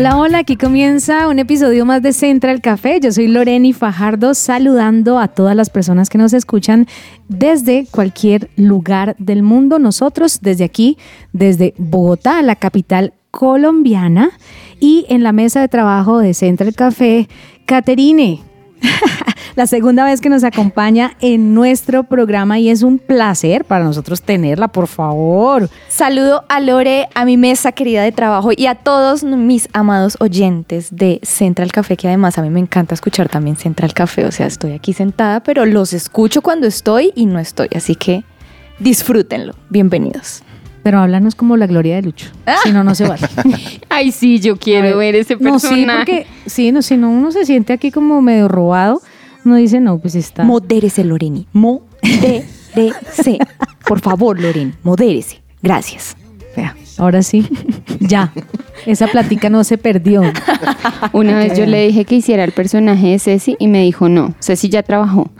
Hola, hola, aquí comienza un episodio más de Central Café. Yo soy Loreni Fajardo saludando a todas las personas que nos escuchan desde cualquier lugar del mundo. Nosotros desde aquí, desde Bogotá, la capital colombiana, y en la mesa de trabajo de Central Café, Caterine. la segunda vez que nos acompaña en nuestro programa y es un placer para nosotros tenerla, por favor. Saludo a Lore, a mi mesa querida de trabajo y a todos mis amados oyentes de Central Café, que además a mí me encanta escuchar también Central Café. O sea, estoy aquí sentada, pero los escucho cuando estoy y no estoy. Así que disfrútenlo. Bienvenidos. Pero háblanos como la gloria de Lucho. Si no, no se vale. Ay, sí, yo quiero ver ese No, personaje. sí, porque sí, no, si no uno se siente aquí como medio robado, uno dice, no, pues está. Modérese, Loreni. Modérese. Por favor, Loreni, modérese. Gracias. Vea, ahora sí, ya. Esa platica no se perdió. Una vez yo le dije que hiciera el personaje de Ceci y me dijo no, Ceci ya trabajó.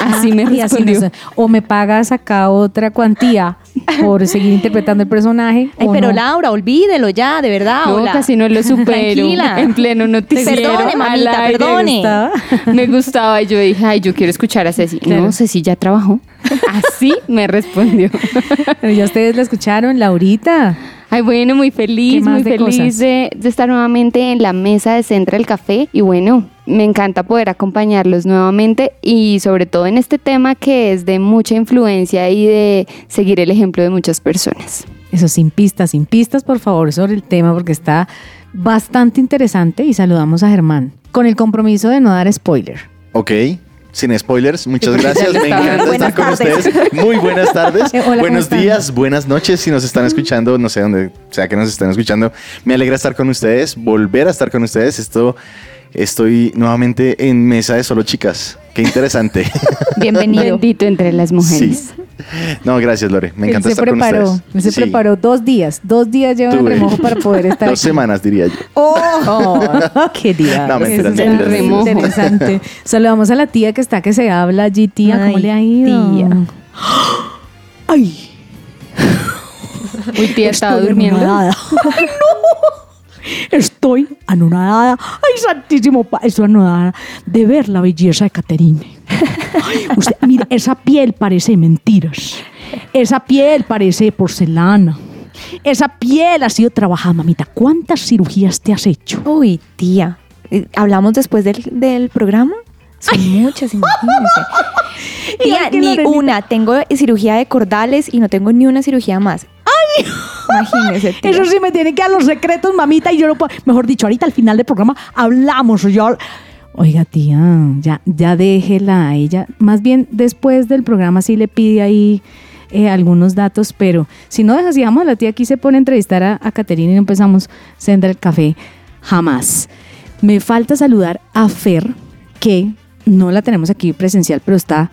Así me así respondió. no sé, o me pagas acá otra cuantía por seguir interpretando el personaje. Ay, pero no. Laura, olvídelo ya, de verdad. No, hola. casi no lo supero. Tranquila. En pleno noticiero. Perdone, mamita, aire. perdone. ¿Gustaba? Me gustaba y yo dije, ay, yo quiero escuchar a Ceci. Claro. No, Ceci ya trabajó. Así me respondió. Pero ya ustedes la escucharon, Laurita. Ay, bueno, muy ¿Qué feliz, muy de feliz de estar nuevamente en la mesa de Central Café. Y bueno, me encanta poder acompañarlos nuevamente y sobre todo en este tema que es de mucha influencia y de seguir el ejemplo de muchas personas. Eso sin pistas, sin pistas, por favor, sobre el tema, porque está bastante interesante. Y saludamos a Germán con el compromiso de no dar spoiler. Ok, sin spoilers, muchas gracias. Me encanta Buenas estar con tardes. ustedes. Muy buenas tardes. Eh, hola, ¿cómo Buenos días, buenas noches. Si nos están escuchando, no sé dónde sea que nos estén escuchando, me alegra estar con ustedes, volver a estar con ustedes. Esto, estoy nuevamente en mesa de solo chicas. Qué interesante. Bienvenido. Bendito entre las mujeres. Sí. No, gracias, Lore. Me encanta él estar preparó, con ustedes. él se Sí, preparó dos días, dos días lleva remojo para poder estar Dos aquí. semanas, diría yo. ¡Oh! ¡Qué día! No, mentiras, es mentiras. Remojo. interesante. Saludamos a la tía que está que se habla allí, tía. ¿Cómo Ay, le ha ido? tía. ¡Ay! Uy, tía, estaba durmiendo. ¡Ay, no! Estoy anonadada. ¡Ay, santísimo! Estoy anonadada de ver la belleza de Caterine. Ay, usted, mire, esa piel parece mentiras. Esa piel parece porcelana. Esa piel ha sido trabajada, mamita. ¿Cuántas cirugías te has hecho? Uy, tía. Eh, ¿Hablamos después del, del programa? Son muchas, imagínense. Tía, ni una. Tengo cirugía de cordales y no tengo ni una cirugía más. Imagínese. Eso sí me tiene que dar los secretos, mamita, y yo no puedo. Mejor dicho, ahorita al final del programa hablamos. Yo. Oiga, tía, ya, ya déjela a ella. Más bien, después del programa sí le pide ahí eh, algunos datos, pero si no dejas, digamos, la tía aquí se pone a entrevistar a, a Caterina y no empezamos Senda el Café. Jamás. Me falta saludar a Fer, que no la tenemos aquí presencial, pero está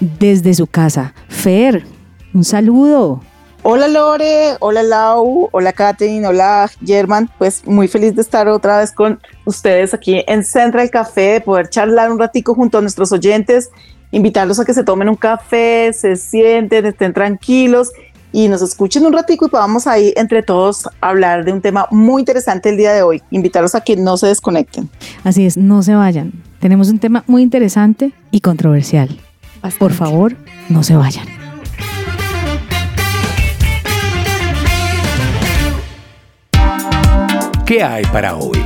desde su casa. Fer, un saludo. Hola Lore, hola Lau, hola Katherine, hola German. Pues muy feliz de estar otra vez con ustedes aquí en Central Café, de poder charlar un ratico junto a nuestros oyentes, invitarlos a que se tomen un café, se sienten, estén tranquilos y nos escuchen un ratico y podamos ahí entre todos hablar de un tema muy interesante el día de hoy. Invitarlos a que no se desconecten. Así es, no se vayan. Tenemos un tema muy interesante y controversial. Por favor, no se vayan. ¿Qué hay para hoy?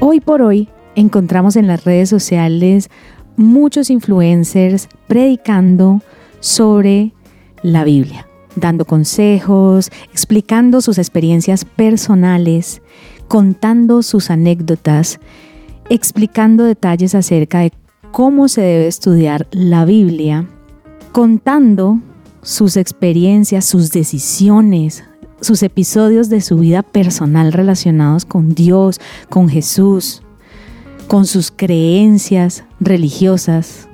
Hoy por hoy encontramos en las redes sociales muchos influencers predicando sobre la Biblia, dando consejos, explicando sus experiencias personales, contando sus anécdotas, explicando detalles acerca de cómo se debe estudiar la Biblia, contando sus experiencias, sus decisiones, sus episodios de su vida personal relacionados con Dios, con Jesús, con sus creencias religiosas.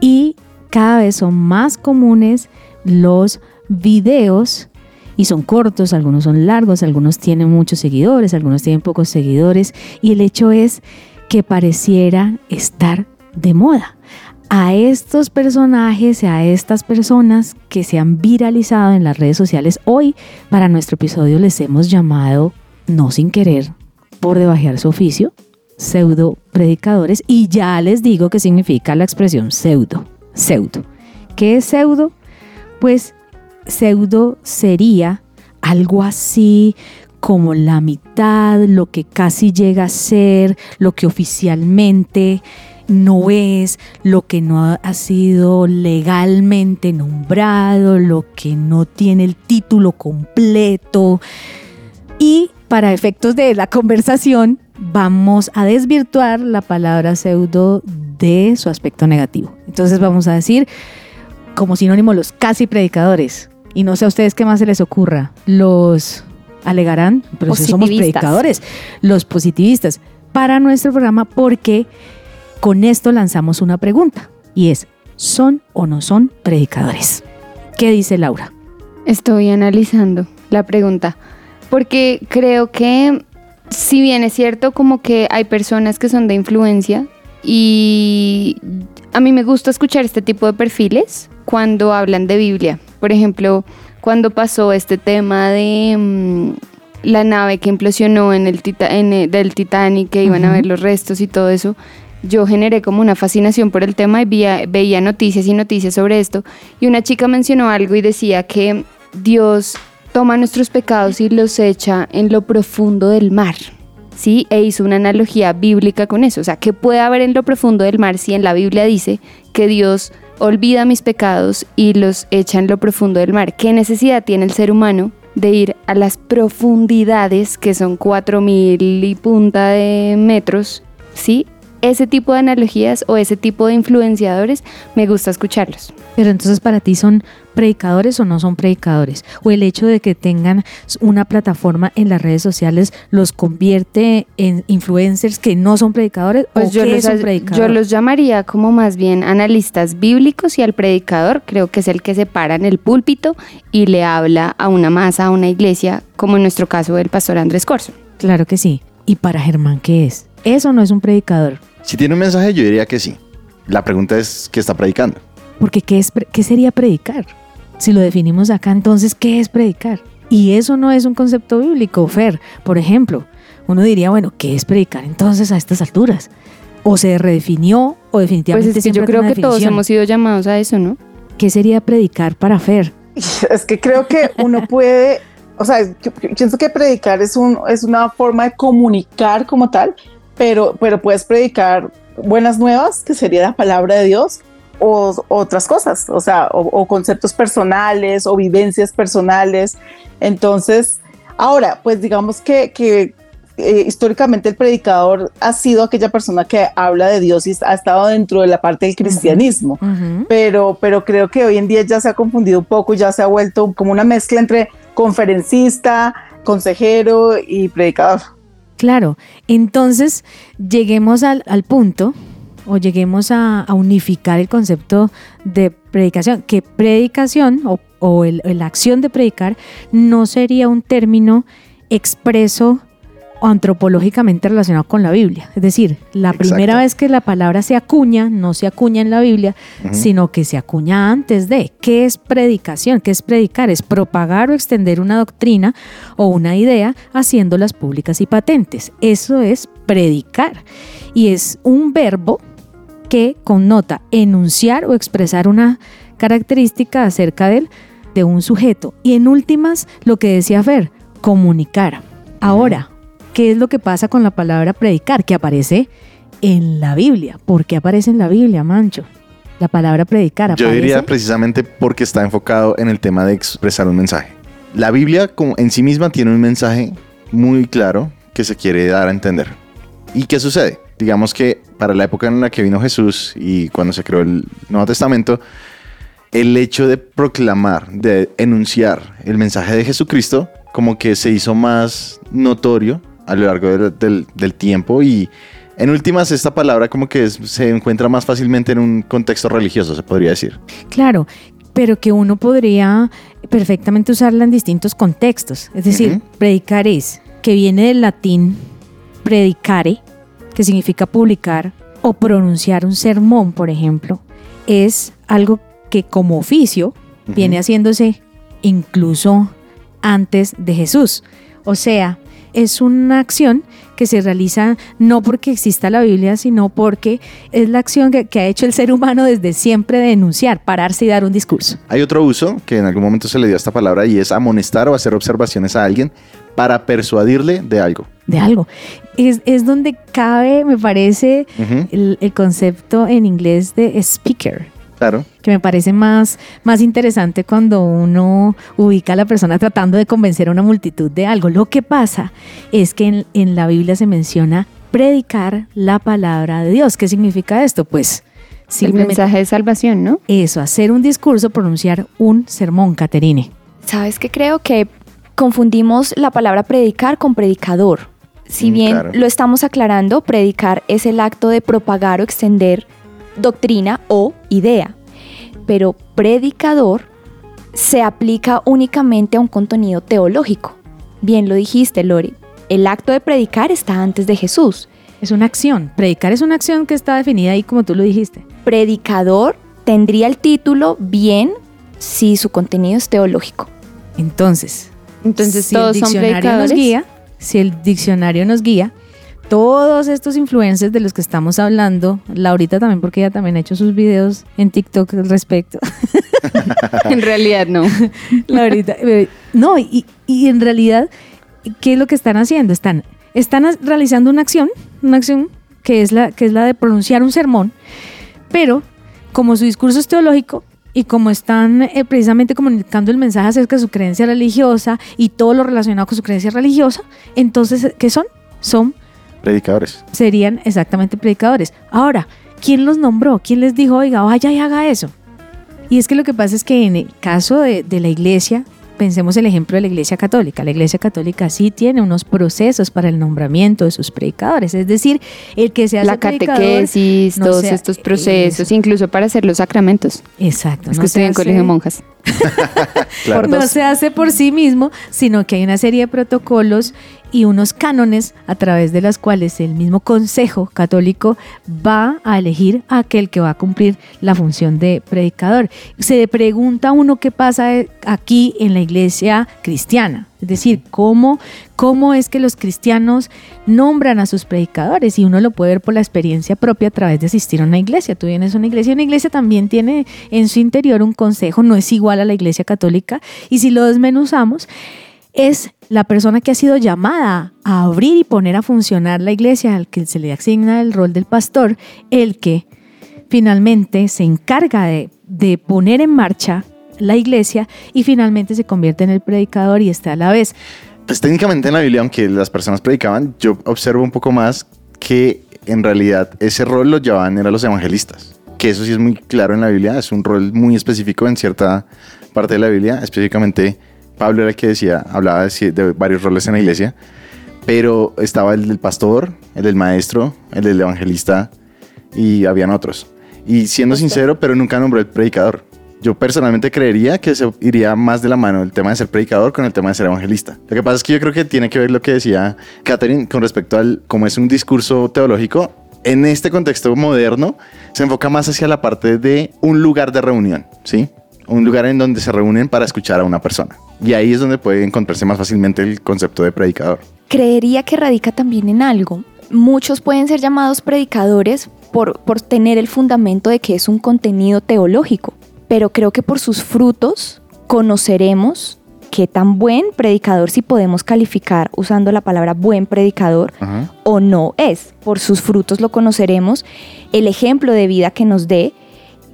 Y cada vez son más comunes los videos y son cortos, algunos son largos, algunos tienen muchos seguidores, algunos tienen pocos seguidores y el hecho es que pareciera estar de moda. A estos personajes, a estas personas que se han viralizado en las redes sociales, hoy para nuestro episodio les hemos llamado, no sin querer, por debajear su oficio, pseudo predicadores y ya les digo qué significa la expresión pseudo, pseudo. ¿Qué es pseudo? Pues pseudo sería algo así como la mitad, lo que casi llega a ser, lo que oficialmente no es, lo que no ha sido legalmente nombrado, lo que no tiene el título completo. Y para efectos de la conversación, vamos a desvirtuar la palabra pseudo de su aspecto negativo. Entonces vamos a decir como sinónimo los casi predicadores. Y no sé a ustedes qué más se les ocurra. Los alegarán, pero si somos predicadores, los positivistas, para nuestro programa porque con esto lanzamos una pregunta y es, ¿son o no son predicadores? ¿Qué dice Laura? Estoy analizando la pregunta porque creo que si bien es cierto como que hay personas que son de influencia y a mí me gusta escuchar este tipo de perfiles cuando hablan de Biblia. Por ejemplo, cuando pasó este tema de mm, la nave que implosionó en el Tita- en el- del Titanic, que iban a ver los restos y todo eso, yo generé como una fascinación por el tema y veía, veía noticias y noticias sobre esto. Y una chica mencionó algo y decía que Dios toma nuestros pecados y los echa en lo profundo del mar. ¿Sí? E hizo una analogía bíblica con eso. O sea, ¿qué puede haber en lo profundo del mar si en la Biblia dice que Dios olvida mis pecados y los echa en lo profundo del mar? ¿Qué necesidad tiene el ser humano de ir a las profundidades, que son cuatro mil y punta de metros? ¿Sí? Ese tipo de analogías o ese tipo de influenciadores me gusta escucharlos. Pero entonces para ti son predicadores o no son predicadores? ¿O el hecho de que tengan una plataforma en las redes sociales los convierte en influencers que no son predicadores? ¿O Pues yo qué los, es un predicador? yo los llamaría como más bien analistas bíblicos y al predicador creo que es el que se para en el púlpito y le habla a una masa, a una iglesia, como en nuestro caso el pastor Andrés Corso. Claro que sí. ¿Y para Germán qué es? ¿Eso no es un predicador? Si tiene un mensaje, yo diría que sí. La pregunta es, ¿qué está predicando? Porque ¿qué, es, ¿qué sería predicar? Si lo definimos acá, entonces, ¿qué es predicar? Y eso no es un concepto bíblico, Fer. Por ejemplo, uno diría, bueno, ¿qué es predicar entonces a estas alturas? O se redefinió o Pues definitivamente es que siempre yo creo que todos hemos sido llamados a eso, ¿no? ¿Qué sería predicar para Fer? Es que creo que uno puede, o sea, yo- yo pienso que predicar es, un, es una forma de comunicar como tal, pero, pero puedes predicar buenas nuevas, que sería la palabra de Dios, o otras cosas, o sea, o, o conceptos personales o vivencias personales. Entonces, ahora, pues digamos que, que eh, históricamente el predicador ha sido aquella persona que habla de Dios y ha estado dentro de la parte del cristianismo pero, pero creo que hoy en día ya se ha confundido un poco, ya se ha vuelto como una mezcla entre conferencista, consejero y predicador. Claro, entonces lleguemos al, al punto o lleguemos a, unificar el concepto de predicación, que predicación o, o el- la acción de predicar no sería un término expreso antropológicamente relacionado con la Biblia. Es decir, la Exacto. primera vez que la palabra se acuña, no se acuña en la Biblia, sino que se acuña antes de. ¿Qué es predicación? ¿Qué es predicar? Es propagar o extender una doctrina o una idea haciéndolas públicas y patentes. Eso es predicar. Y es un verbo que connota enunciar o expresar una característica acerca del, de un sujeto. Y en últimas, lo que decía Fer, comunicar. Ahora, ¿qué es lo que pasa con la palabra predicar? Que aparece en la Biblia. ¿Por qué aparece en la Biblia, Mancho? La palabra predicar Yo diría precisamente porque está enfocado en el tema de expresar un mensaje. La Biblia como en sí misma tiene un mensaje muy claro que se quiere dar a entender. ¿Y qué sucede? Digamos que para la época en la que vino Jesús y cuando se creó el Nuevo Testamento, el hecho de proclamar, de enunciar el mensaje de Jesucristo, como que se hizo más notorio a lo largo del, del- del tiempo y en últimas esta palabra como que es- se encuentra más fácilmente en un contexto religioso, se podría decir. Claro, pero que uno podría perfectamente usarla en distintos contextos. Es decir, Ujú. predicar es, que viene del latín predicare, que significa publicar o pronunciar un sermón, por ejemplo, es algo que como oficio viene haciéndose incluso antes de Jesús. O sea, es una acción que se realiza no porque exista la Biblia, sino porque es la acción que, que ha hecho el ser humano desde siempre de enunciar, pararse y dar un discurso. Hay otro uso que en algún momento se le dio a esta palabra y es amonestar o hacer observaciones a alguien para persuadirle de algo. de algo. Es, es donde cabe, me parece, el, el concepto en inglés de speaker, Claro. que me parece más, más interesante cuando uno ubica a la persona tratando de convencer a una multitud de algo. Lo que pasa es que en, en la Biblia se menciona predicar la palabra de Dios. ¿Qué significa esto? Pues El mensaje de salvación, ¿no? eso, hacer un discurso, pronunciar un sermón, Caterine. ¿Sabes qué? Creo que confundimos la palabra predicar con predicador. Si Mm, bien claro. lo estamos aclarando, predicar es el acto de propagar o extender doctrina o idea. Pero predicador se aplica únicamente a un contenido teológico. Bien lo dijiste, Lori. El acto de predicar está antes de Jesús. Es una acción. Predicar es una acción que está definida ahí como tú lo dijiste. Predicador tendría el título bien si su contenido es teológico. Entonces, Entonces si el son diccionario predicadores. nos guía, si el diccionario nos guía, todos estos influencers de los que estamos hablando, Laurita también, porque ella también ha hecho sus videos en TikTok al respecto. en realidad no. Laurita, eh, no, y, y en realidad, ¿qué es lo que están haciendo? Están, están realizando una acción, una acción que es la, que es la de pronunciar un sermón, pero como su discurso es teológico y como están eh, precisamente comunicando el mensaje acerca de su creencia religiosa y todo lo relacionado con su creencia religiosa, entonces, ¿qué son? Son, Predicadores. serían exactamente predicadores. Ahora, ¿quién los nombró? ¿Quién les dijo, oiga, vaya y haga eso? Y es que lo que pasa es que en el caso de, de la iglesia, pensemos el ejemplo de la iglesia católica. La iglesia católica sí tiene unos procesos para el nombramiento de sus predicadores. Es decir, el que se hace La catequesis, no todos sea- estos procesos, eso. incluso para hacer los sacramentos. Exacto. Es no que estoy se en colegio de monjas. Claro. no se hace por sí mismo, sino que hay una serie de protocolos y unos cánones a través de las cuales el mismo Consejo Católico va a elegir a aquel que va a cumplir la función de predicador. Se pregunta uno qué pasa eh, aquí en la iglesia cristiana. Es decir, ¿cómo, cómo es que los cristianos nombran a sus predicadores y uno lo puede ver por la experiencia propia a través de asistir a una iglesia. Tú vienes a una iglesia y una iglesia también tiene en su interior un consejo, no es igual a la iglesia católica y si lo desmenuzamos, es la persona que ha sido llamada a abrir y poner a funcionar la iglesia, al que se le asigna el rol del pastor, el que finalmente se encarga de, de poner en marcha la iglesia y finalmente se convierte en el predicador y está a la vez. Pues técnicamente en la Biblia, aunque las personas predicaban, yo observo un poco más que en realidad ese rol lo llevaban eran los evangelistas. Que eso sí es muy claro en la Biblia, es un rol muy específico en cierta parte de la Biblia. Específicamente, Pablo era el que decía, hablaba de, varios roles en la iglesia, pero estaba el del pastor, el del maestro, el del evangelista y habían otros. Y siendo sincero, pero nunca nombró el predicador. Yo personalmente creería que se iría más de la mano el tema de ser predicador con el tema de ser evangelista. Lo que pasa es que yo creo que tiene que ver lo que decía Catherine con respecto al cómo es un discurso teológico. En este contexto moderno se enfoca más hacia la parte de un lugar de reunión, ¿sí? Un lugar en donde se reúnen para escuchar a una persona. Y ahí es donde puede encontrarse más fácilmente el concepto de predicador. creería que radica también en algo. Muchos pueden ser llamados predicadores por, por tener el fundamento de que es un contenido teológico, pero creo que por sus frutos conoceremos qué tan buen predicador, si podemos calificar usando la palabra buen predicador, Ajá. o no es. Por sus frutos lo conoceremos, el ejemplo de vida que nos dé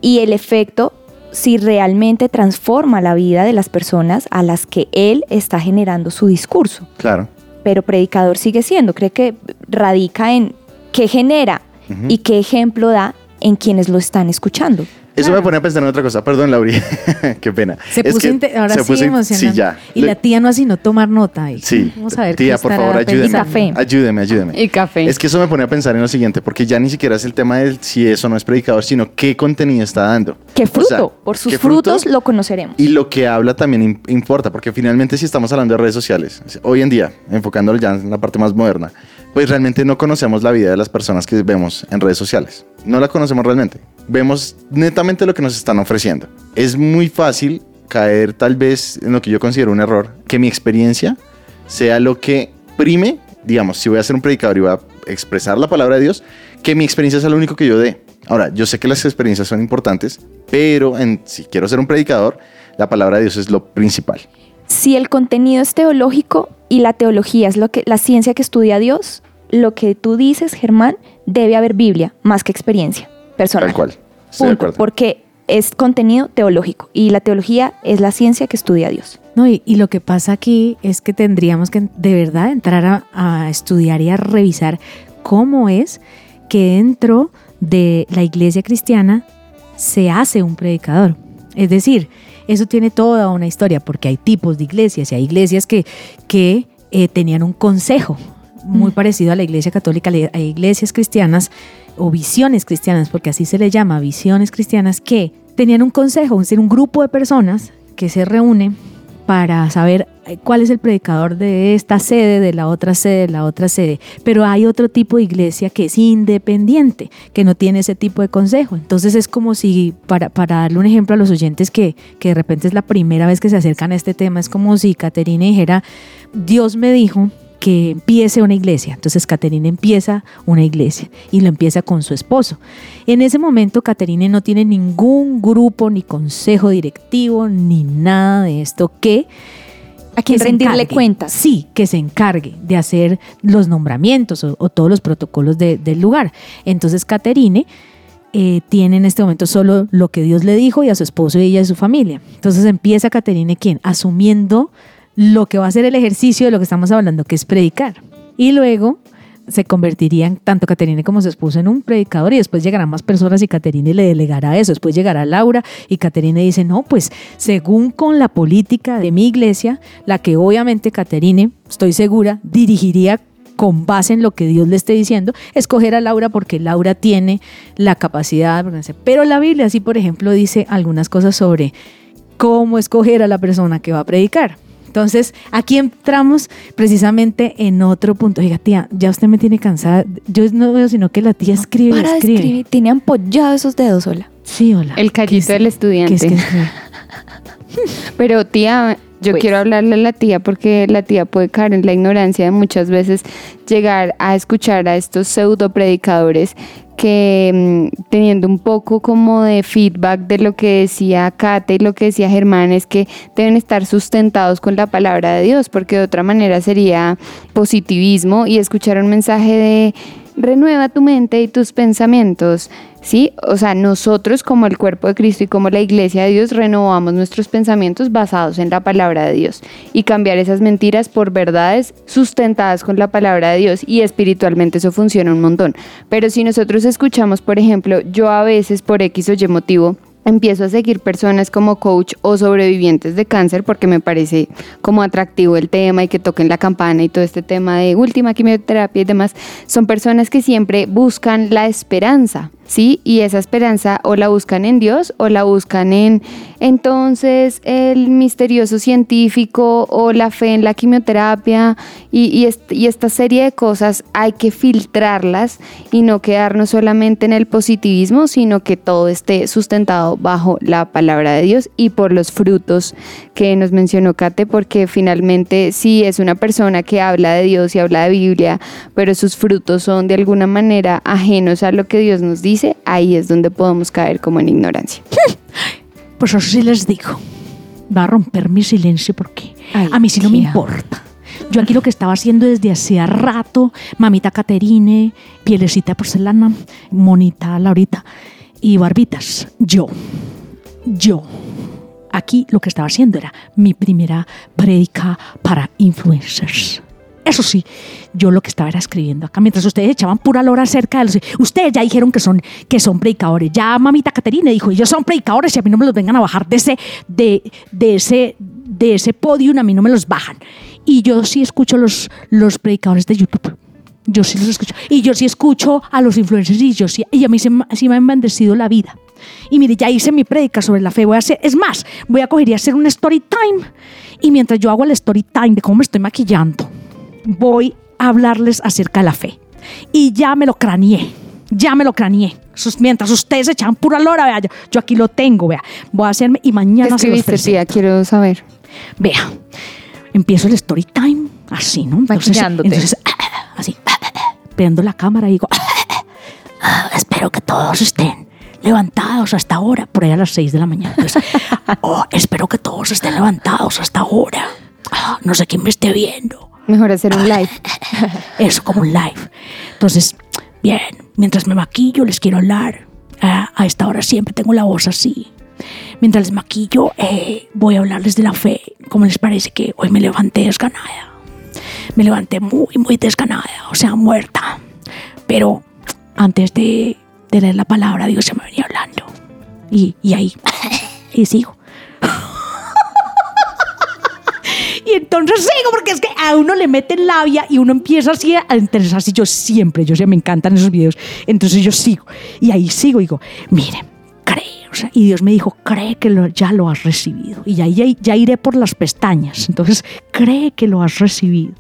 y el efecto si realmente transforma la vida de las personas a las que él está generando su discurso Claro. pero predicador sigue siendo. Creo que radica en qué genera y qué ejemplo da en quienes lo están escuchando. Eso me pone a pensar en otra cosa. Perdón, Lauri. Qué pena. Se Es puso que ahora se sí puso emocionante. Sí, ya. Y Le- la tía no así no tomar nota. Y Sí. Vamos a ver Tía, qué por favor, ayúdeme. pensando. Café. Ayúdeme, ayúdeme. Y café. Es que eso me pone a pensar en lo siguiente, porque ya ni siquiera es el tema de si eso no es predicador, sino qué contenido está dando. ¿Qué O fruto? sea, Por sus ¿qué fruto? frutos lo conoceremos. Y lo que habla también im- importa, porque finalmente si estamos hablando de redes sociales, hoy en día, enfocándolo ya en la parte más moderna, pues realmente no conocemos la vida de las personas que vemos en redes sociales. No la conocemos realmente. Vemos netamente lo que nos están ofreciendo. Es muy fácil caer tal vez en lo que yo considero un error, que mi experiencia sea lo que prime, digamos, si voy a ser un predicador y voy a expresar la palabra de Dios, que mi experiencia sea lo único que yo dé. Ahora, yo sé que las experiencias son importantes, pero en, si quiero ser un predicador, la palabra de Dios es lo principal. Si el contenido es teológico y la teología es lo que la ciencia que estudia Dios, lo que tú dices, Germán, debe haber Biblia más que experiencia personal. Tal cual. Punto, porque es contenido teológico y la teología es la ciencia que estudia a Dios. No, y, y lo que pasa aquí es que tendríamos que de verdad entrar a, a estudiar y a revisar cómo es que dentro de la iglesia cristiana se hace un predicador. Es decir, eso tiene toda una historia porque hay tipos de iglesias y hay iglesias que, que eh, tenían un consejo muy parecido a la iglesia católica, hay iglesias cristianas o visiones cristianas, porque así se le llama, visiones cristianas, que tenían un consejo, es decir, un grupo de personas que se reúne para saber cuál es el predicador de esta sede, de la otra sede, de la otra sede. Pero hay otro tipo de iglesia que es independiente, que no tiene ese tipo de consejo. Entonces es como si, para, para darle un ejemplo a los oyentes que, que de repente es la primera vez que se acercan a este tema, es como si Caterina dijera, Dios me dijo que empiece una iglesia. Entonces Caterina empieza una iglesia y lo empieza con su esposo. En ese momento Caterina no tiene ningún grupo, ni consejo directivo, ni nada de esto que... A quien rendirle encargue. cuentas. Sí, que se encargue de hacer los nombramientos o, o todos los protocolos de- del lugar. Entonces Caterine eh, tiene en este momento solo lo que Dios le dijo y a su esposo y ella y su familia. Entonces empieza Caterine, ¿quién? Asumiendo lo que va a ser el ejercicio de lo que estamos hablando, que es predicar. Y luego se convertirían tanto Caterine como su esposo en un predicador y después llegarán más personas y Caterine le delegará eso. Después llegará Laura y Caterine dice, no, pues según con la política de mi iglesia, la que obviamente Caterine, estoy segura, dirigiría con base en lo que Dios le esté diciendo, escoger a Laura porque Laura tiene la capacidad. Pero la Biblia sí, por ejemplo, dice algunas cosas sobre cómo escoger a la persona que va a predicar. Entonces, aquí entramos precisamente en otro punto. Oiga, tía, ya usted me tiene cansada. Yo no veo sino que la tía escribe, y Para de escribe. escribir, tiene ampollados esos dedos, hola. Sí, hola. El ¿Qué callito del qué estudiante. es que escribe? Pero tía, yo Pues. quiero hablarle a la tía porque la tía puede caer en la ignorancia de muchas veces llegar a escuchar a estos pseudo predicadores que mm, teniendo un poco como de feedback de lo que decía Kate y lo que decía Germán es que deben estar sustentados con la palabra de Dios porque de otra manera sería positivismo y escuchar un mensaje de renueva tu mente y tus pensamientos, ¿sí? O sea, nosotros como el cuerpo de Cristo y como la iglesia de Dios renovamos nuestros pensamientos basados en la palabra de Dios y cambiar esas mentiras por verdades sustentadas con la palabra de Dios y espiritualmente eso funciona un montón. Pero si nosotros escuchamos, por ejemplo, yo a veces por X o Y motivo, Empiezo a seguir personas como coach o sobrevivientes de cáncer porque me parece como atractivo el tema y que toquen la campana y todo este tema de última quimioterapia y demás. Son personas que siempre buscan la esperanza, ¿sí? Y esa esperanza o la buscan en Dios o la buscan en entonces el misterioso científico o la fe en la quimioterapia y, y, est- y esta serie de cosas hay que filtrarlas y no quedarnos solamente en el positivismo, sino que todo esté sustentado bajo la palabra de Dios y por los frutos que nos mencionó Kate, porque finalmente si es una persona que habla de Dios y habla de Biblia, pero sus frutos son de alguna manera ajenos a lo que Dios nos dice, ahí es donde podemos caer como en ignorancia. Pues eso sí les digo. Va a romper mi silencio porque Ay, a mí sí no me tía. importa. Yo aquí lo que estaba haciendo desde hacía rato, mamita Caterine, pielecita de porcelana, monita Laurita y barbitas. Yo, yo. Aquí lo que estaba haciendo era mi primera prédica para influencers. Eso sí, yo lo que estaba era escribiendo acá, mientras ustedes echaban pura lora acerca de los... Ustedes ya dijeron que son, que son predicadores. Ya mamita Caterina dijo, ellos son predicadores y a mí no me los vengan a bajar de ese, de, de ese, de ese podium, a mí no me los bajan. Y yo sí escucho los, los predicadores de YouTube. Yo sí los escucho. Y yo sí escucho a los influencers y yo sí, y a mí se me- sí me ha bendecido la vida. Y mire, ya hice mi prédica sobre la fe. Voy a hacer, es más, voy a coger y hacer un story time. Y mientras yo hago el story time de cómo me estoy maquillando, voy a hablarles acerca de la fe. Y ya me lo craneé. Ya me lo craneé. Mientras ustedes echan pura lora, vea, yo, aquí lo tengo, vea. Voy a hacerme y ¿Qué mañana se los presento. tía? Quiero saber. Vea, empiezo el story time así, ¿no? Maquillándote. entonces prendo la cámara y digo, "Ah, espero que todos estén levantados hasta ahora, por ahí a las 6 de la mañana. Entonces, "Oh, espero que todos estén levantados hasta ahora. Ah, no sé quién me esté viendo. Mejor hacer un live. Eso, como un live. Entonces, bien, mientras me maquillo, les quiero hablar. Ah, a esta hora siempre tengo la voz así. Mientras les maquillo, eh, voy a hablarles de la fe. ¿Cómo les parece que hoy me levanté desganada? Me levanté muy, muy desganada, o sea, muerta. Pero antes de, de leer la palabra, Dios se me venía hablando. Y, y ahí, y sigo. Y entonces sigo, porque es que a uno le meten labia y uno empieza así a interesarse. Yo siempre, yo sé, me encantan esos videos. Entonces yo sigo. Y ahí sigo digo, miren, sea, y Dios me dijo, cree que lo- ya lo has recibido. Y ya, ya, ya iré por las pestañas. Entonces, cree que lo has recibido.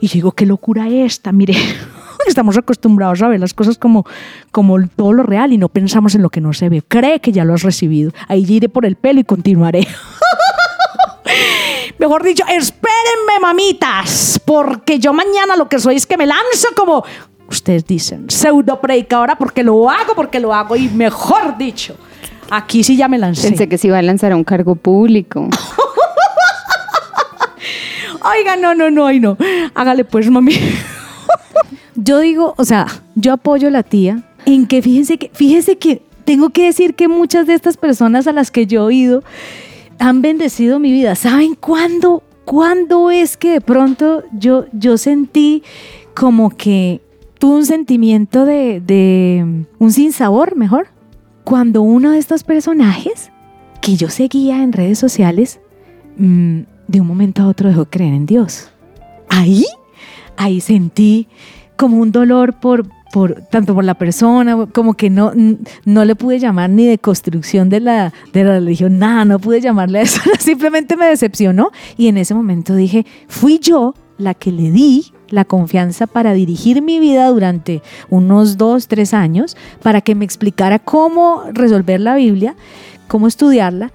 Y yo digo, qué locura esta, mire. Estamos acostumbrados a ver las cosas como, como todo lo real y no pensamos en lo que no se ve. Cree que ya lo has recibido. Ahí iré por el pelo y continuaré. Mejor dicho, espérenme, mamitas, porque yo mañana lo que soy es que me lanzo como ustedes dicen, pseudo predicadora, porque lo hago, porque lo hago, y mejor dicho, aquí sí ya me lancé. Pensé que se iba a lanzar a un cargo público. Oiga, no, no, no, ay, no. Hágale pues, mami. yo digo, o sea, yo apoyo a la tía en que fíjense que, fíjense que tengo que decir que muchas de estas personas a las que yo he oído han bendecido mi vida. ¿Saben cuándo? ¿Cuándo es que de pronto yo, yo sentí como que tuve un sentimiento de, de un sinsabor, mejor? Cuando uno de estos personajes que yo seguía en redes sociales mm, de un momento a otro dejó de creer en Dios. Ahí, ahí sentí como un dolor por, por tanto por la persona, como que no, no le pude llamar ni de construcción de la, de la religión, nada, no pude llamarle a eso, simplemente me decepcionó y en ese momento dije, fui yo la que le di la confianza para dirigir mi vida durante unos dos, tres años, para que me explicara cómo resolver la Biblia, cómo estudiarla.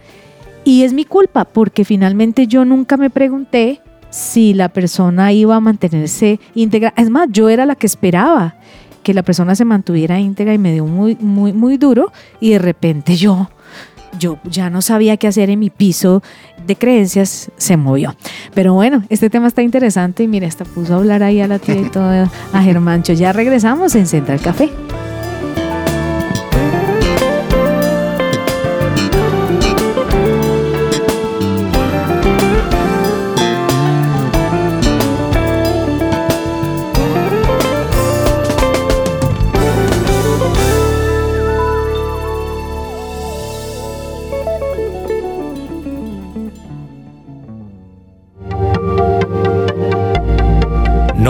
Y es mi culpa, porque finalmente yo nunca me pregunté si la persona iba a mantenerse íntegra. Es más, yo era la que esperaba que la persona se mantuviera íntegra y me dio muy, muy, muy duro. Y de repente yo, yo ya no sabía qué hacer en mi piso de creencias, se movió. Pero bueno, este tema está interesante y mira, hasta puso a hablar ahí a la tía y todo, a Germancho. Ya regresamos en Central Café.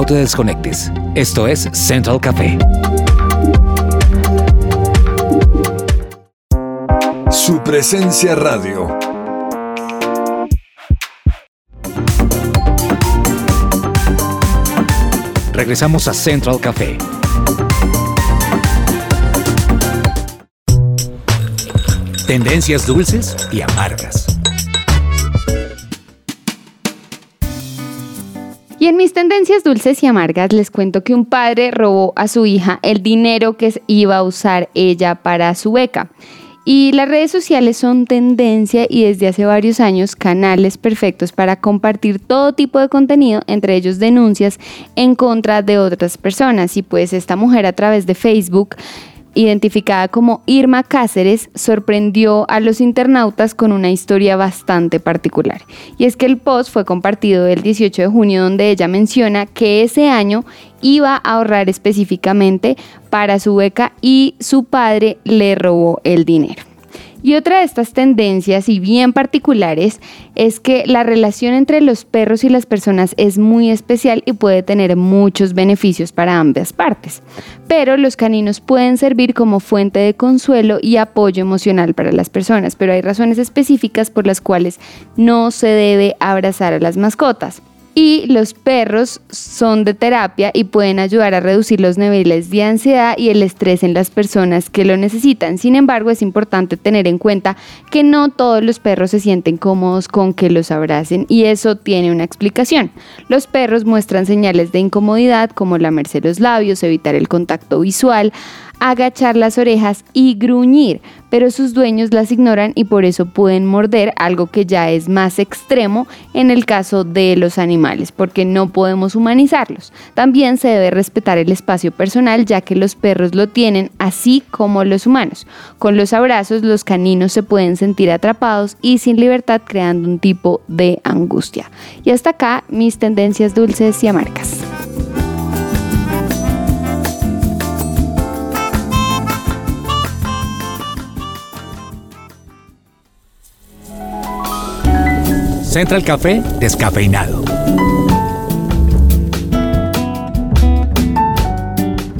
Te desconectes. Esto es Central Café. Su presencia radio. Regresamos a Central Café. Tendencias dulces y amargas. Y en mis tendencias dulces y amargas les cuento que un padre robó a su hija el dinero que iba a usar ella para su beca. Y las redes sociales son tendencia y desde hace varios años canales perfectos para compartir todo tipo de contenido, entre ellos denuncias en contra de otras personas. Y pues esta mujer a través de Facebook identificada como Irma Cáceres, sorprendió a los internautas con una historia bastante particular. Y es que el post fue compartido el 18 de junio donde ella menciona que ese año iba a ahorrar específicamente para su beca y su padre le robó el dinero. Y otra de estas tendencias y bien particulares es que la relación entre los perros y las personas es muy especial y puede tener muchos beneficios para ambas partes. Pero los caninos pueden servir como fuente de consuelo y apoyo emocional para las personas, pero hay razones específicas por las cuales no se debe abrazar a las mascotas y los perros son de terapia y pueden ayudar a reducir los niveles de ansiedad y el estrés en las personas que lo necesitan. Sin embargo, es importante tener en cuenta que no todos los perros se sienten cómodos con que los abracen y eso tiene una explicación. Los perros muestran señales de incomodidad como lamerse los labios, evitar el contacto visual, agachar las orejas y gruñir, pero sus dueños las ignoran y por eso pueden morder, algo que ya es más extremo en el caso de los animales, porque no podemos humanizarlos. También se debe respetar el espacio personal, ya que los perros lo tienen así como los humanos. Con los abrazos, los caninos se pueden sentir atrapados y sin libertad, creando un tipo de angustia. Y hasta acá mis tendencias dulces y amargas. Central Café descafeinado.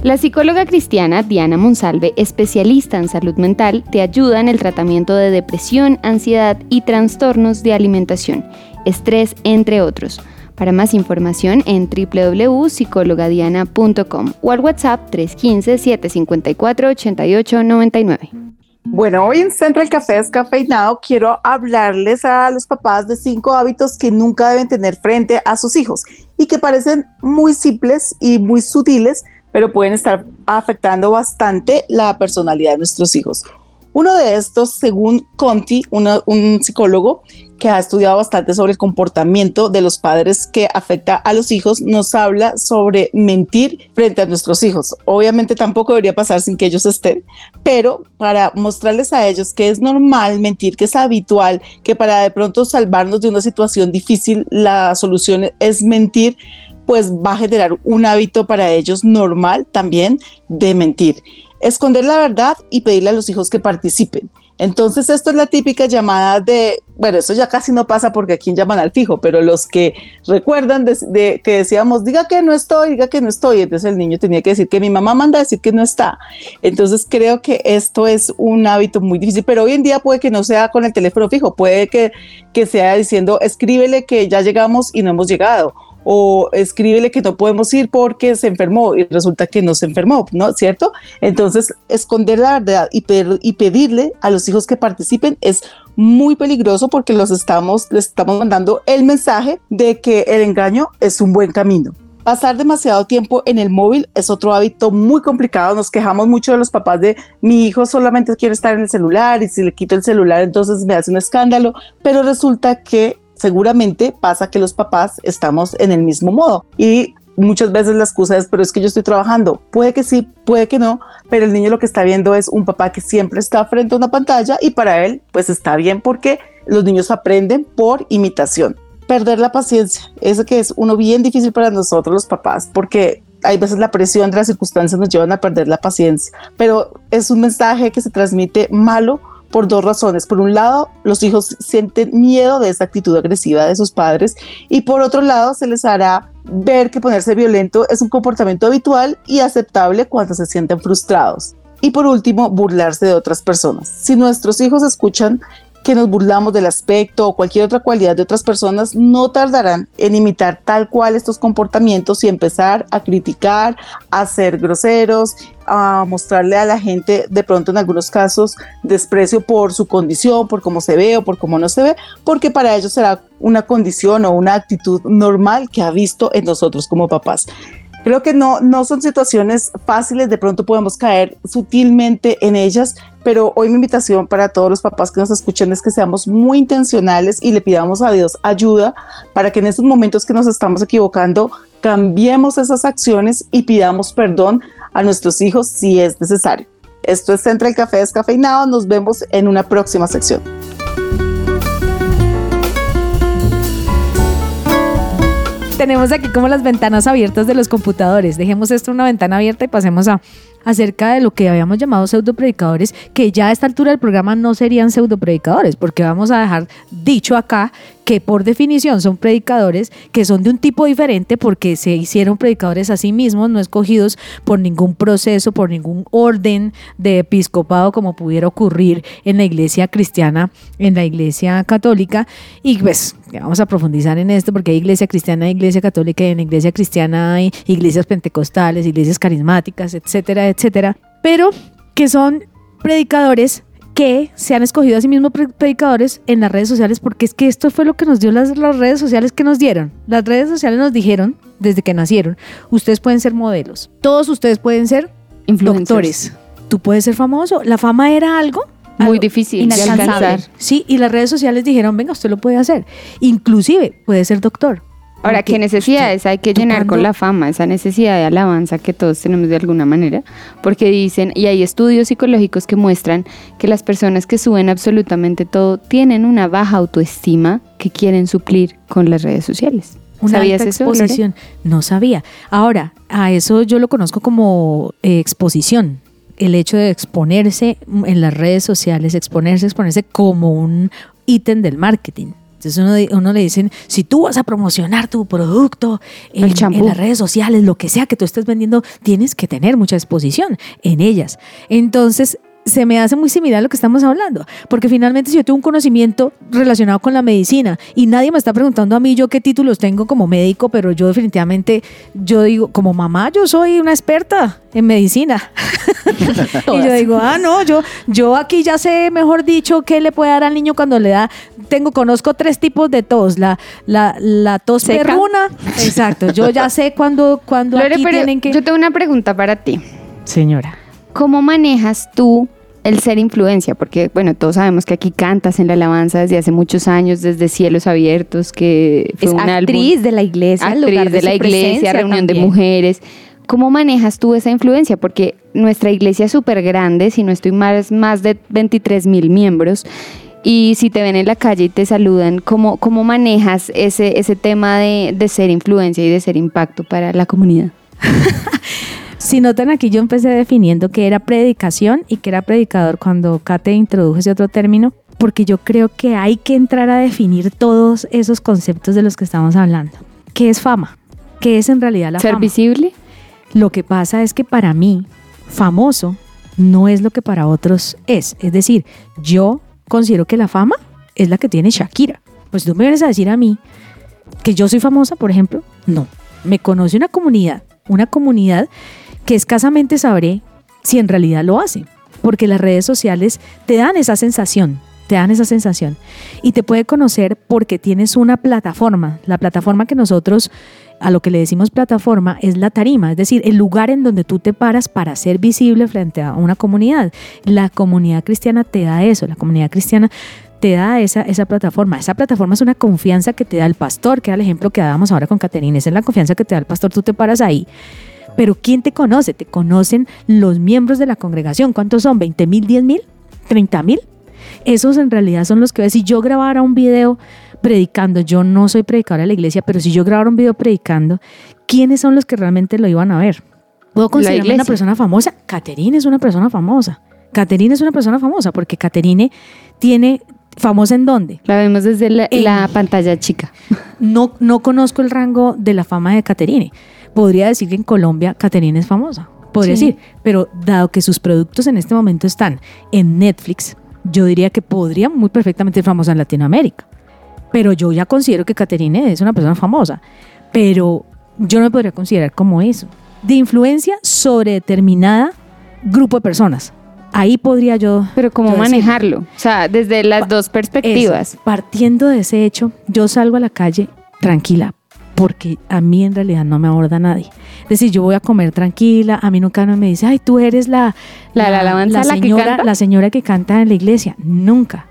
La psicóloga cristiana Diana Monsalve, especialista en salud mental, te ayuda en el tratamiento de depresión, ansiedad y trastornos de alimentación, estrés, entre otros. Para más información en www.psicologadiana.com o al WhatsApp 315-754-8899. Bueno, hoy en Central Café Descafeinado quiero hablarles a los papás de cinco hábitos que nunca deben tener frente a sus hijos y que parecen muy simples y muy sutiles, pero pueden estar afectando bastante la personalidad de nuestros hijos. Uno de estos, según Conti, un psicólogo que ha estudiado bastante sobre el comportamiento de los padres que afecta a los hijos, nos habla sobre mentir frente a nuestros hijos. Obviamente tampoco debería pasar sin que ellos estén, pero para mostrarles a ellos que es normal mentir, que es habitual, que para de pronto salvarnos de una situación difícil, la solución es mentir, pues va a generar un hábito para ellos normal también de mentir esconder la verdad y pedirle a los hijos que participen. Entonces, esto es la típica llamada de, bueno, eso ya casi no pasa porque aquí llaman al fijo, pero los que recuerdan de, que decíamos, diga que no estoy, diga que no estoy, entonces el niño tenía que decir que mi mamá manda a decir que no está. Entonces, creo que esto es un hábito muy difícil, pero hoy en día puede que no sea con el teléfono fijo, puede que, que sea diciendo, escríbele que ya llegamos y no hemos llegado o escríbele que no podemos ir porque se enfermó y resulta que no se enfermó, ¿no? ¿Cierto? Entonces, esconder la verdad y, y pedirle a los hijos que participen es muy peligroso porque los estamos, les estamos mandando el mensaje de que el engaño es un buen camino. Pasar demasiado tiempo en el móvil es otro hábito muy complicado. Nos quejamos mucho de los papás de mi hijo solamente quiere estar en el celular y si le quito el celular entonces me hace un escándalo, pero resulta que seguramente pasa que los papás estamos en el mismo modo y muchas veces la excusa es, pero es que yo estoy trabajando. Puede que sí, puede que no, pero el niño lo que está viendo es un papá que siempre está frente a una pantalla y para él pues está bien porque los niños aprenden por imitación. Perder la paciencia, eso que es uno bien difícil para nosotros los papás porque hay veces la presión de las circunstancias nos llevan a perder la paciencia, pero es un mensaje que se transmite malo por dos razones. Por un lado, los hijos sienten miedo de esa actitud agresiva de sus padres y por otro lado, se les hará ver que ponerse violento es un comportamiento habitual y aceptable cuando se sienten frustrados. Y por último, burlarse de otras personas. Si nuestros hijos escuchan que nos burlamos del aspecto o cualquier otra cualidad de otras personas, no tardarán en imitar tal cual estos comportamientos y empezar a criticar, a ser groseros, a mostrarle a la gente de pronto en algunos casos desprecio por su condición, por cómo se ve o por cómo no se ve, porque para ellos será una condición o una actitud normal que ha visto en nosotros como papás. Creo que no, no son situaciones fáciles, de pronto podemos caer sutilmente en ellas, pero hoy mi invitación para todos los papás que nos escuchen es que seamos muy intencionales y le pidamos a Dios ayuda para que en estos momentos que nos estamos equivocando cambiemos esas acciones y pidamos perdón a nuestros hijos si es necesario. Esto es Central Café Descafeinado. Nos vemos en una próxima sección. Tenemos aquí como las ventanas abiertas de los computadores. Dejemos esto una ventana abierta y pasemos a acerca de lo que habíamos llamado pseudopredicadores, que ya a esta altura del programa no serían pseudopredicadores, porque vamos a dejar dicho acá que por definición son predicadores que son de un tipo diferente porque se hicieron predicadores a sí mismos, no escogidos por ningún proceso, por ningún orden de episcopado como pudiera ocurrir en la iglesia cristiana, en la iglesia católica. Y pues vamos a profundizar en esto porque hay iglesia cristiana, hay iglesia católica y en la iglesia cristiana hay iglesias pentecostales, iglesias carismáticas, etcétera, etcétera. Pero que son predicadores que se han escogido a sí mismos pre- predicadores en las redes sociales, porque es que esto fue lo que nos dio las, las redes sociales que nos dieron. Las redes sociales nos dijeron, desde que nacieron, ustedes pueden ser modelos. Todos ustedes pueden ser doctores. Tú puedes ser famoso. La fama era algo Muy difícil de alcanzar. Sí, y las redes sociales dijeron, venga, usted lo puede hacer. Inclusive puede ser doctor. Ahora, ¿qué necesidades hay que llenar con la fama? Esa necesidad de alabanza que todos tenemos de alguna manera. Porque dicen, y hay estudios psicológicos que muestran que las personas que suben absolutamente todo tienen una baja autoestima que quieren suplir con las redes sociales. Una ¿Sabías alta eso? Lore? exposición. No sabía. Ahora, a eso yo lo conozco como eh, exposición. El hecho de exponerse en las redes sociales, exponerse, exponerse como un ítem del marketing. Entonces uno, uno le dicen, si tú vas a promocionar tu producto en, El en las redes sociales, lo que sea que tú estés vendiendo, tienes que tener mucha exposición en ellas. Entonces, se me hace muy similar a lo que estamos hablando, porque finalmente si yo tengo un conocimiento relacionado con la medicina y nadie me está preguntando a mí yo qué títulos tengo como médico, pero yo definitivamente, yo digo, como mamá, yo soy una experta en medicina. y yo digo, ah, no, yo, yo aquí ya sé, mejor dicho, qué le puede dar al niño cuando le da, tengo, conozco tres tipos de tos, la, la, la tos Seca. perruna, exacto, yo ya sé cuando, cuando Lore, aquí pero tienen que... yo tengo una pregunta para ti. Señora. ¿Cómo manejas tú el ser influencia? Porque, bueno, todos sabemos que aquí cantas en la alabanza desde hace muchos años, desde Cielos Abiertos, que fue Es un actriz álbum. de la iglesia, actriz lugar de, de la iglesia, reunión de mujeres. ¿Cómo manejas tú esa influencia? Porque nuestra iglesia es súper grande, si no estoy más, más de 23 mil miembros. Y si te ven en la calle y te saludan, ¿cómo, cómo manejas ese, ese tema de, de ser influencia y de ser impacto para la comunidad? Si notan aquí, yo empecé definiendo que era predicación y que era predicador cuando Kate introdujo ese otro término, porque yo creo que hay que entrar a definir todos esos conceptos de los que estamos hablando. ¿Qué es fama? ¿Qué es en realidad la ¿Ser fama? visible? Lo que pasa es que para mí, famoso no es lo que para otros es. Es decir, yo considero que la fama es la que tiene Shakira. Pues tú me vienes a decir a mí que yo soy famosa, por ejemplo. No. Me conoce una comunidad, una comunidad que escasamente sabré si en realidad lo hace. Porque las redes sociales te dan esa sensación, te dan esa sensación. Y te puede conocer porque tienes una plataforma. La plataforma que nosotros, a lo que le decimos plataforma, es la tarima, es decir, el lugar en donde tú te paras para ser visible frente a una comunidad. La comunidad cristiana te da eso, la comunidad cristiana te da esa, esa plataforma. Esa plataforma es una confianza que te da el pastor, que era el ejemplo que dábamos ahora con Caterina. Esa es la confianza que te da el pastor, tú te paras ahí. Pero ¿quién te conoce? Te conocen los miembros de la congregación. ¿Cuántos son? ¿20 mil, 10 mil, 30 mil? Esos en realidad son los que ves. Si yo grabara un video predicando, yo no soy predicadora de la iglesia, pero si yo grabara un video predicando, ¿quiénes son los que realmente lo iban a ver? ¿Puedo considerarme una persona famosa? Caterina es una persona famosa. Caterina es una persona famosa porque Caterine tiene famosa en dónde? La vemos desde la, En- la pantalla chica. No, no conozco el rango de la fama de Caterine. Podría decir que en Colombia Caterine es famosa. Podría Sí. decir, pero dado que sus productos en este momento están en Netflix, yo diría que podría muy perfectamente ser famosa en Latinoamérica. Pero yo ya considero que Caterine es una persona famosa. Pero yo no me podría considerar como eso. De influencia sobre determinada grupo de personas. Ahí podría yo. Pero ¿cómo yo decir, manejarlo? O sea, desde las dos perspectivas. eso, partiendo de ese hecho, yo salgo a la calle tranquila, porque a mí en realidad no me aborda nadie. Es decir, yo voy a comer tranquila, a mí nunca me dice, ay, tú eres la, La- la la que señora, canta. la señora que canta en la iglesia. Nunca.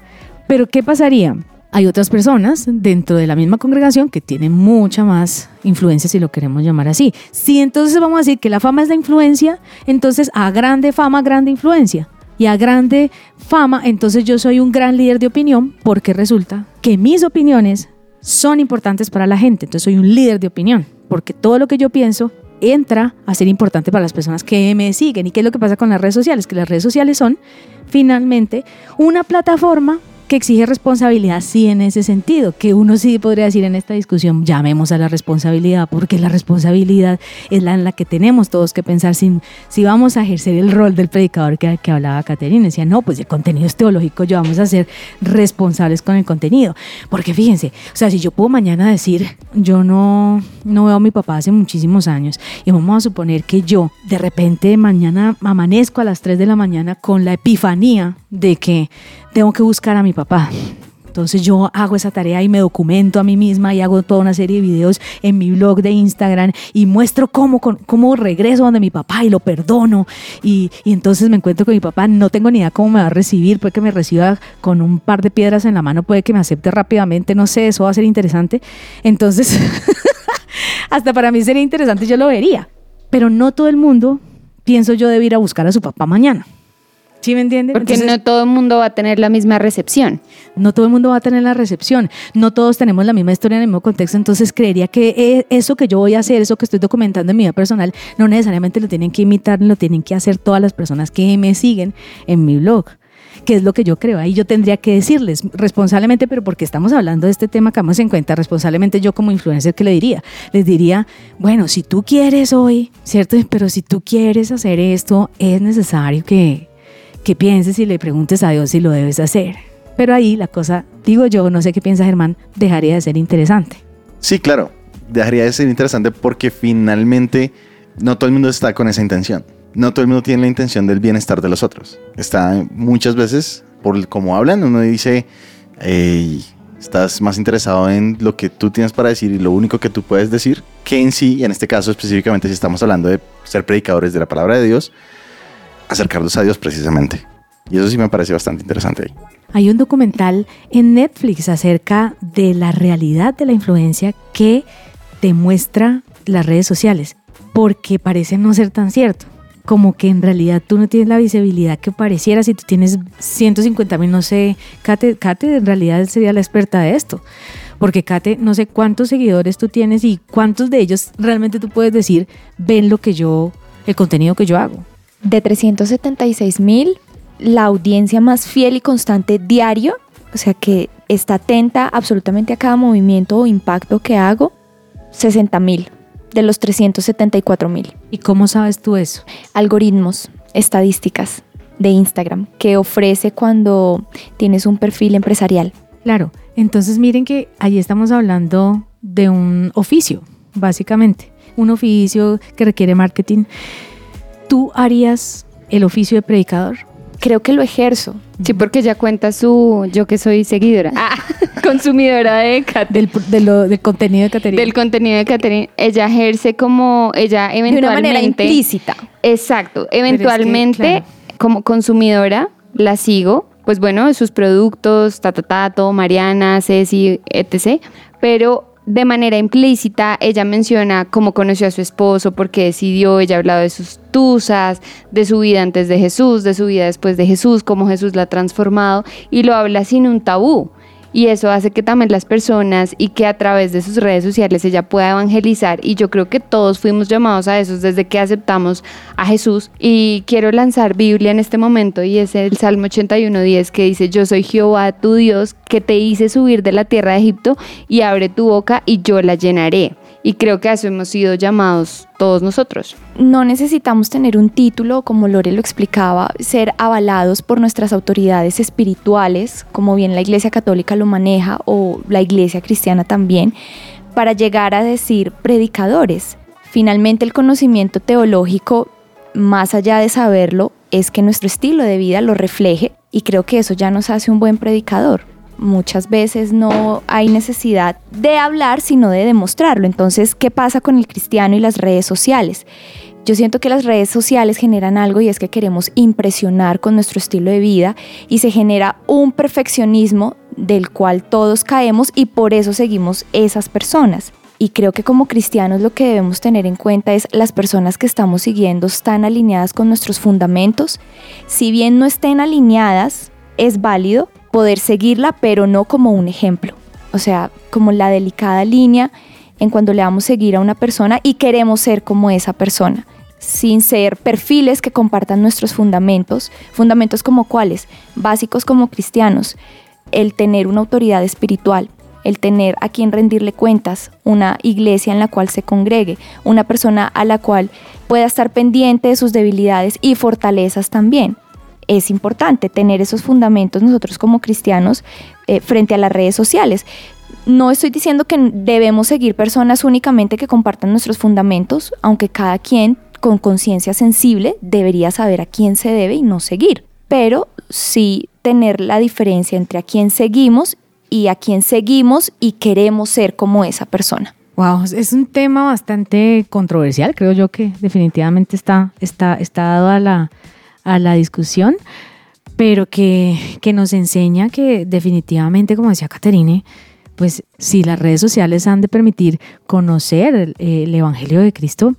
Pero ¿qué pasaría? hay otras personas dentro de la misma congregación que tienen mucha más influencia, si lo queremos llamar así. Si entonces vamos a decir que la fama es la influencia, entonces a grande fama, grande influencia. Y a grande fama, entonces yo soy un gran líder de opinión porque resulta que mis opiniones son importantes para la gente. Entonces soy un líder de opinión porque todo lo que yo pienso entra a ser importante para las personas que me siguen. ¿Y qué es lo que pasa con las redes sociales? Que las redes sociales son finalmente una plataforma que exige responsabilidad, sí, en ese sentido, que uno sí podría decir en esta discusión, llamemos a la responsabilidad, porque la responsabilidad es la en la que tenemos todos que pensar si, si vamos a ejercer el rol del predicador que, que hablaba Caterina. Decía, no, pues el contenido es teológico, yo vamos a ser responsables con el contenido. Porque fíjense, o sea, si yo puedo mañana decir, yo no, no veo a mi papá hace muchísimos años, y vamos a suponer que yo de repente mañana amanezco a las 3 de la mañana con la epifanía de que tengo que buscar a mi papá. Entonces yo hago esa tarea y me documento a mí misma y hago toda una serie de videos en mi blog de Instagram y muestro cómo, cómo regreso donde mi papá y lo perdono. Y, y, entonces me encuentro con mi papá, no tengo ni idea cómo me va a recibir, puede que me reciba con un par de piedras en la mano, puede que me acepte rápidamente, no sé, eso va a ser interesante. Entonces, hasta para mí sería interesante, yo lo vería. Pero no todo el mundo, pienso yo, debe ir a buscar a su papá mañana. ¿Sí me entienden? Porque no todo el mundo va a tener la misma recepción. No todo el mundo va a tener la recepción. No todos tenemos la misma historia en el mismo contexto. Entonces creería que e, eso que yo voy a hacer, eso que estoy documentando en mi vida personal, no necesariamente lo tienen que imitar, lo tienen que hacer todas las personas que me siguen en mi blog que es lo que yo creo. Ahí yo tendría que decirles responsablemente, pero porque estamos hablando de este tema que vamos en cuenta, responsablemente yo como influencer, ¿qué le diría? Les diría, bueno, si tú quieres hoy, ¿cierto? Pero si tú quieres hacer esto, es necesario que, que pienses y le preguntes a Dios si lo debes hacer. Pero ahí la cosa, digo yo, no sé qué piensa Germán, dejaría de ser interesante. Sí, claro, dejaría de ser interesante porque finalmente no todo el mundo está con esa intención. No todo el mundo tiene la intención del bienestar de los otros. Está muchas veces, por cómo hablan, uno dice, estás más interesado en lo que tú tienes para decir y lo único que tú puedes decir que en sí, y en este caso específicamente si estamos hablando de ser predicadores de la palabra de Dios, acercarlos a Dios precisamente. Y eso sí me parece bastante interesante ahí. Hay un documental en Netflix acerca de la realidad de la influencia que demuestra las redes sociales, porque parece no ser tan cierto. Como que en realidad tú no tienes la visibilidad que pareciera si tú tienes 150 mil, no sé, Kate, Kate en realidad sería la experta de esto. Porque Kate, no sé cuántos seguidores tú tienes y cuántos de ellos realmente tú puedes decir, ven lo que yo, el contenido que yo hago de 376 mil, la audiencia más fiel y constante diario, o sea que está atenta absolutamente a cada movimiento o impacto que hago, 60 mil de los 374 mil. ¿Y cómo sabes tú eso? Algoritmos, estadísticas de Instagram que ofrece cuando tienes un perfil empresarial. Claro, entonces miren que ahí estamos hablando de un oficio, básicamente, un oficio que requiere marketing ¿Tú harías el oficio de predicador? Creo que lo ejerzo. Sí, porque ella cuenta su, yo que soy seguidora, ah, consumidora de del, del contenido de Caterina. Del contenido de Caterina. Ella ejerce como, ella eventualmente. De una manera implícita. Exacto. Eventualmente, como consumidora, la sigo. Pues bueno, sus productos, Tatatato, Mariana, Ceci, etc. Pero de manera implícita ella menciona cómo conoció a su esposo, por qué decidió, ella ha hablado de sus tusas, de su vida antes de Jesús, de su vida después de Jesús, cómo Jesús la ha transformado y lo habla sin un tabú. Y eso hace que también las personas y que a través de sus redes sociales ella pueda evangelizar. Y yo creo que todos fuimos llamados a eso desde que aceptamos a Jesús. Y quiero lanzar Biblia en este momento y es el Salmo 81.10 que dice, yo soy Jehová tu Dios que te hice subir de la tierra de Egipto y abre tu boca y yo la llenaré. Y creo que a eso hemos sido llamados todos nosotros. No necesitamos tener un título, como Lore lo explicaba, ser avalados por nuestras autoridades espirituales, como bien la Iglesia Católica lo maneja o la Iglesia Cristiana también, para llegar a decir predicadores. Finalmente el conocimiento teológico, más allá de saberlo, es que nuestro estilo de vida lo refleje y creo que eso ya nos hace un buen predicador muchas veces no hay necesidad de hablar, sino de demostrarlo. Entonces, ¿qué pasa con el cristiano y las redes sociales? Yo siento que las redes sociales generan algo y es que queremos impresionar con nuestro estilo de vida y se genera un perfeccionismo del cual todos caemos y por eso seguimos esas personas. Y creo que como cristianos lo que debemos tener en cuenta es las personas que estamos siguiendo están alineadas con nuestros fundamentos. Si bien no estén alineadas, es válido poder seguirla, pero no como un ejemplo. O sea, como la delicada línea en cuando le damos seguir a una persona y queremos ser como esa persona, sin ser perfiles que compartan nuestros fundamentos, fundamentos como cuáles, básicos como cristianos, el tener una autoridad espiritual, el tener a quien rendirle cuentas, una iglesia en la cual se congregue, una persona a la cual pueda estar pendiente de sus debilidades y fortalezas también. Es importante tener esos fundamentos nosotros como cristianos eh, frente a las redes sociales. No estoy diciendo que debemos seguir personas únicamente que compartan nuestros fundamentos, aunque cada quien con conciencia sensible debería saber a quién se debe y no seguir, pero sí tener la diferencia entre a quién seguimos y a quién seguimos y queremos ser como esa persona. Wow, es un tema bastante controversial, creo yo que definitivamente está, está, está dado a la, a la discusión, pero que, que nos enseña que definitivamente, como decía Caterine, pues si las redes sociales han de permitir conocer el, el, Evangelio de Cristo,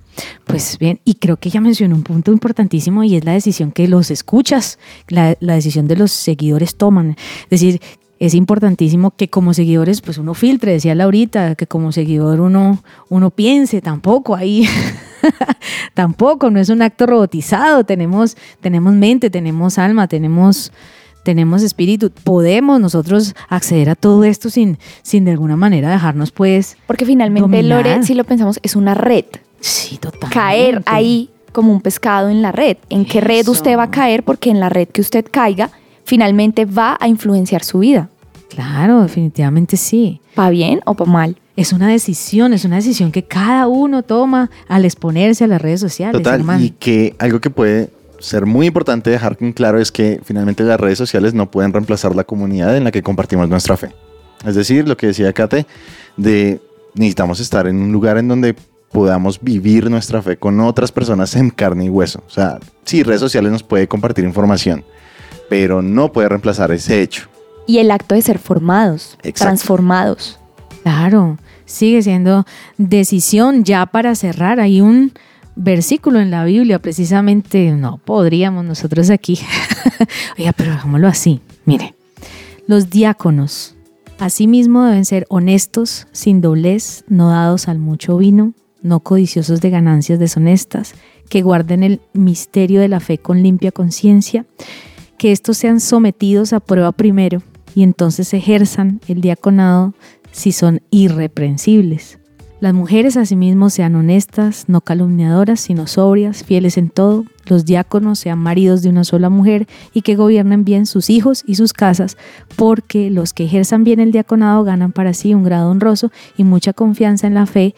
pues bien, y creo que ella mencionó un punto importantísimo y es la decisión que los escuchas, la, la decisión de los seguidores toman. Es decir, es importantísimo que como seguidores, pues uno filtre, decía Laurita, que como seguidor uno, uno piense, tampoco ahí, tampoco, no es un acto robotizado, tenemos, tenemos mente, tenemos alma, tenemos, tenemos espíritu, podemos nosotros acceder a todo esto sin, sin de alguna manera dejarnos pues... Porque finalmente, dominar. Lore, si lo pensamos, es una red. Sí, total. Caer ahí como un pescado en la red. ¿En qué red usted va a caer? Porque en la red que usted caiga, finalmente va a influenciar su vida. Claro, definitivamente sí. ¿Va bien o va mal? Es una decisión, es una decisión que cada uno toma al exponerse a las redes sociales. Total, hermano. y que algo que puede ser muy importante dejar en claro es que finalmente las redes sociales no pueden reemplazar la comunidad en la que compartimos nuestra fe. Es decir, lo que decía Kate, de necesitamos estar en un lugar en donde podamos vivir nuestra fe con otras personas en carne y hueso. O sea, sí, redes sociales nos puede compartir información, pero no puede reemplazar ese hecho. Y el acto de ser formados, Exacto. transformados. Claro, sigue siendo decisión ya para cerrar. Hay un versículo en la Biblia, precisamente, no podríamos nosotros aquí. Oiga, pero hagámoslo así. Mire, los diáconos asimismo deben ser honestos, sin doblez, no dados al mucho vino, no codiciosos de ganancias deshonestas, que guarden el misterio de la fe con limpia conciencia, que estos sean sometidos a prueba primero y entonces ejerzan el diaconado si son irreprensibles. Las mujeres asimismo sean honestas, no calumniadoras, sino sobrias, fieles en todo. Los diáconos sean maridos de una sola mujer y que gobiernen bien sus hijos y sus casas, porque los que ejerzan bien el diaconado ganan para sí un grado honroso y mucha confianza en la fe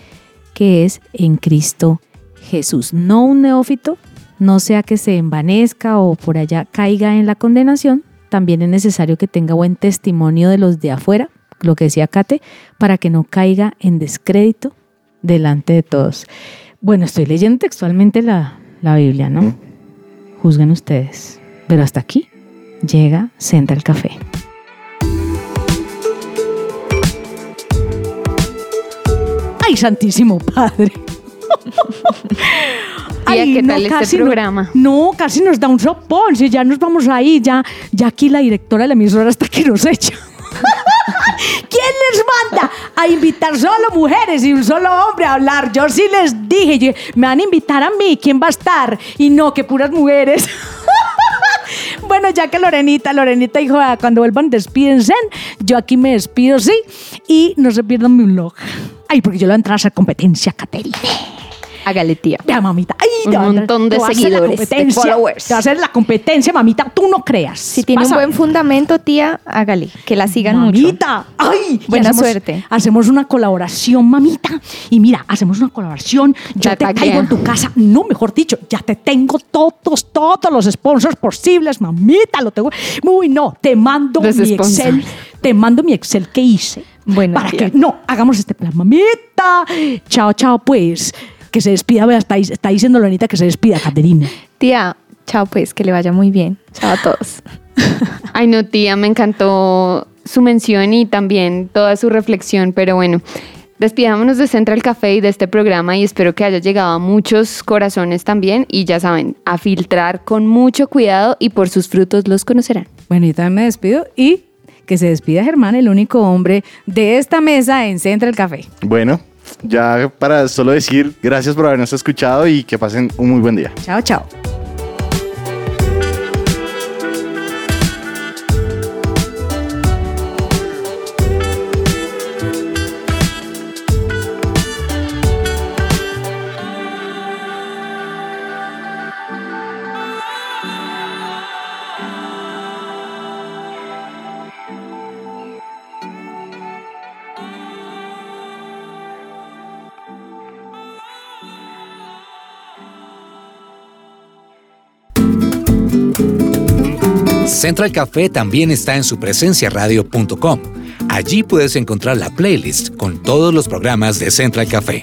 que es en Cristo Jesús. No un neófito, no sea que se envanezca o por allá caiga en la condenación, también es necesario que tenga buen testimonio de los de afuera, lo que decía Kate, para que no caiga en descrédito delante de todos. Bueno, estoy leyendo textualmente la, la Biblia, ¿no? Juzguen ustedes. Pero hasta aquí llega Senta el Café. ¡Ay, Santísimo Padre! Tía, ¿qué tal este no- programa? No, casi nos da un sopón. Si ya nos vamos ahí, ya, ya aquí la directora de la emisora hasta que nos echa. ¿Quién les manda a invitar solo mujeres y un solo hombre a hablar? Yo sí les dije, yo- me van a invitar a mí, ¿quién va a estar? Y no, que puras mujeres. Bueno, ya que Lorenita, Lorenita dijo, "Ah, cuando vuelvan despídense, yo aquí me despido, sí, y no se pierdan mi vlog. Ay, porque yo le voy a entrar a hacer competencia, Caterina. Hágale, tía. Ya, mamita. Ay, Un montón de te voy a hacer la seguidores, de competencia. followers. Te voy a hacer la competencia, mamita. Tú no creas. Si tiene Vas un buen fundamento, tía, hágale. Que la sigan mucho. mamita. Ay, Buena hacemos- suerte. Hacemos una colaboración, mamita. Y mira, hacemos una colaboración. Yo te taguea. caigo en tu casa. No, mejor dicho, ya te tengo todos, todos los sponsors posibles, mamita. Lo tengo. Uy, no, te mando Los mi sponsors. Excel. Te mando mi Excel que hice. Bueno, para tía. que no hagamos este plan, mamita. Chao, chao, pues. Que se despida, vea, está, está diciendo Lorenita que se despida, Caterina. Tía, chao pues, que le vaya muy bien. Chao a todos. Ay, no, tía, me encantó su mención y también toda su reflexión, pero bueno. Despidámonos de Central Café y de este programa y espero que haya llegado a muchos corazones también y ya saben, a filtrar con mucho cuidado y por sus frutos los conocerán. Bueno, yo también me despido y que se despida Germán, el único hombre de esta mesa en Central Café. Bueno, ya para solo decir gracias por habernos escuchado y que pasen un muy buen día. Chao, chao. Central Café también está en su presenciaradio.com. Allí puedes encontrar la playlist con todos los programas de Central Café.